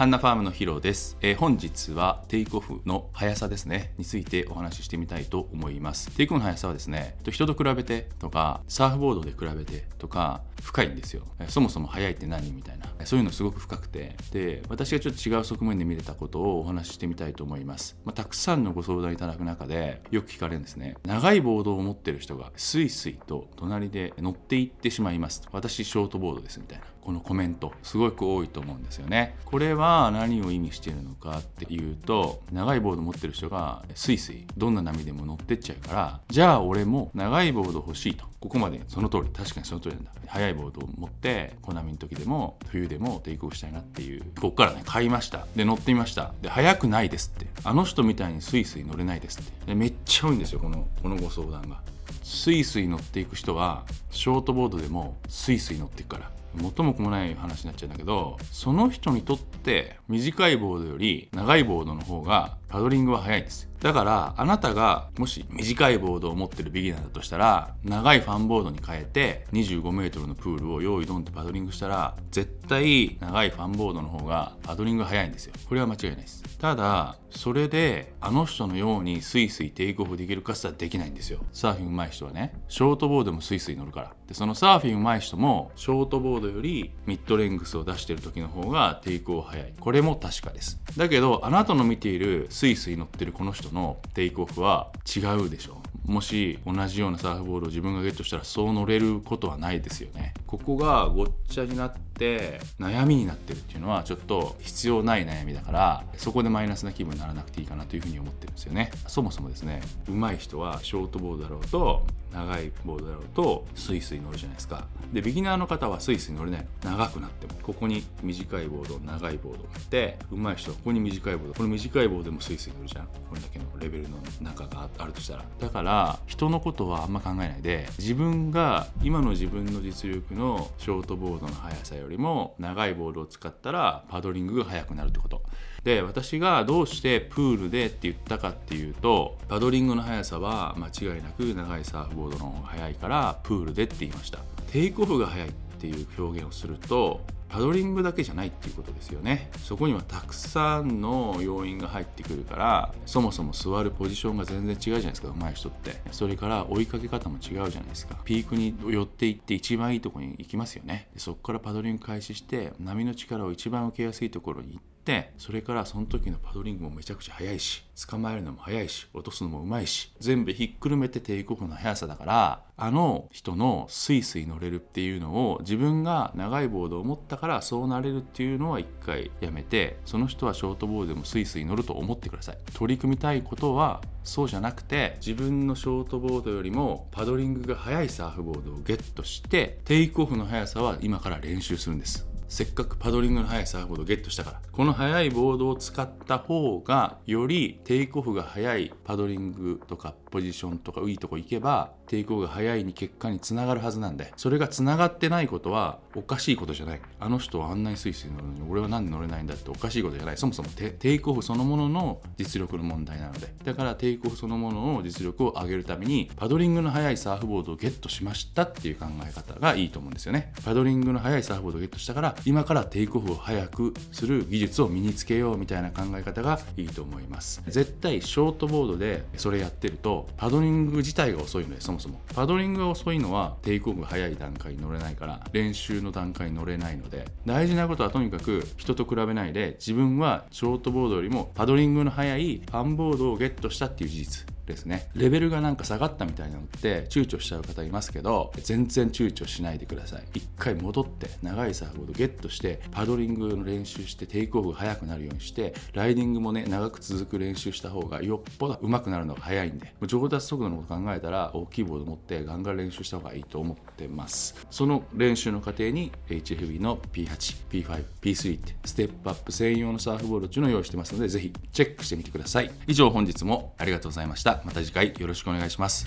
ハンナファームのヒロです、えー、本日はテイクオフの速さですね。についてお話ししてみたいと思います。テイクオフの速さはですね人と比べてとかサーフボードで比べてとか深いんですよ。そもそも速いって何みたいな。そういうのすごく深くて。で私がちょっと違う側面で見れたことをお話ししてみたいと思います、まあ、たくさんのご相談いただく中でよく聞かれるんですね。長いボードを持ってる人がスイスイと隣で乗っていってしまいます。私ショートボードですみたいな。このコメントすごく多いと思うんですよね。これは何を意味しているのかっていうと長いボード持ってる人がスイスイどんな波でも乗ってっちゃうからじゃあ俺も長いボード欲しいと。ここまでその通り確かにその通りなんだ。速いボードを持って小波の時でも冬でもテイクオフしたいなっていう。ここからね買いました。で乗ってみました。で速くないですって。あの人みたいにスイスイ乗れないですって。めっちゃ多いんですよこのこのご相談が。スイスイ乗っていく人はショートボードでもスイスイ乗っていくから。元も子もない話になっちゃうんだけどその人にとって短いボードより長いボードの方がパドリングは速いんですだからあなたがもし短いボードを持ってるビギナーだとしたら長いファンボードに変えて 25m のプールを用意ドンってパドリングしたら絶対長いファンボードの方がパドリング速いんですよ。これは間違いないです。ただそれであの人のようにスイスイテイクオフできるかつはできないんですよ。サーフィン上手い人はね。ショートボードもスイスイ乗るから。でそのサーフィン上手い人もショートボードよりミッドレングスを出してる時の方がテイクオフ速い。これも確かです。だけどあなたの見ているスイスイ乗ってるこの人のテイクオフは違うでしょ。もし同じようなサーフボールを自分がゲットしたらそう乗れることはないですよね。ここがごっちゃになって悩みになってるっていうのはちょっと必要ない悩みだからそこでマイナスな気分にならなくていいかなというふうに思ってるんですよね。そもそもですね上手い人はショートボードだろうと長いボードだろうとスイスイ乗るじゃないですか。でビギナーの方はスイスイ乗れない。の長くなっても。ここに短いボード長いボードがあって上手い人はここに短いボード。この短いボードでもスイスイ乗るじゃん。これだけのレベルの中があるとしたら。だから人のことはあんま考えないで自分が今の自分の実力のショートボードの速さよりりも長いボードを使ったらパドリングが速くなるってこと。で私がどうしてプールでって言ったかっていうとパドリングの速さは間違いなく長いサーフボードの方が速いからプールでって言いました。テイクオフが速いっていう表現をするとパドリングだけじゃないっていうことですよね。そこにはたくさんの要因が入ってくるからそもそも座るポジションが全然違うじゃないですか上手い人って。それから追いかけ方も違うじゃないですか。ピークに寄っていって一番いいとこに行きますよね。そこからパドリング開始して波の力を一番受けやすいところに行ってそれからその時のパドリングもめちゃくちゃ速いし捕まえるのも速いし落とすのもうまいし全部ひっくるめてテイクオフの速さだからあの人のスイスイ乗れるっていうのを自分が長いボードを持ったからそうなれるっていうのは一回やめてその人はショートボードでもスイスイ乗ると思ってください。取り組みたいことはそうじゃなくて自分のショートボードよりもパドリングが速いサーフボードをゲットしてテイクオフの速さは今から練習するんです。せっかくパドリングの速いサーフボードをゲットしたからこの速いボードを使った方がよりテイクオフが速いパドリングとかポジションとかいいとこ行けばテイクオフが速いに結果につながるはずなんでそれがつながってないことはおかしいことじゃない。あの人はあんなにスイスイ乗るのに俺は何で乗れないんだっておかしいことじゃない。そもそもテイクオフそのものの実力の問題なので。だからテイクオフそのものの実力を上げるためにパドリングの速いサーフボードをゲットしましたっていう考え方がいいと思うんですよね。パドリングの速いサーフボードをゲットしたから今からテイクオフを早くする技術を身につけようみたいな考え方がいいと思います。絶対ショートボードでそれやってるとパドリング自体が遅いのでそもそも。パドリングが遅いのはテイクオフが早い段階に乗れないから練習の段階に乗れないので。大事なことはとにかく人と比べないで自分はショートボードよりもパドリングの速いファンボードをゲットしたっていう事実。ですね。レベルがなんか下がったみたいなのって躊躇しちゃう方いますけど全然躊躇しないでください。一回戻って長いサーフボードゲットしてパドリングの練習してテイクオフが速くなるようにしてライディングもね長く続く練習した方がよっぽど上手くなるのが早いんで上達速度のこと考えたら大きいボード持ってガンガン練習した方がいいと思ってます。その練習の過程に HFB の P8、P5、P3 ってステップアップ専用のサーフボードっていうのを用意してますのでぜひチェックしてみてください。以上本日もありがとうございました。また次回よろしくお願いします。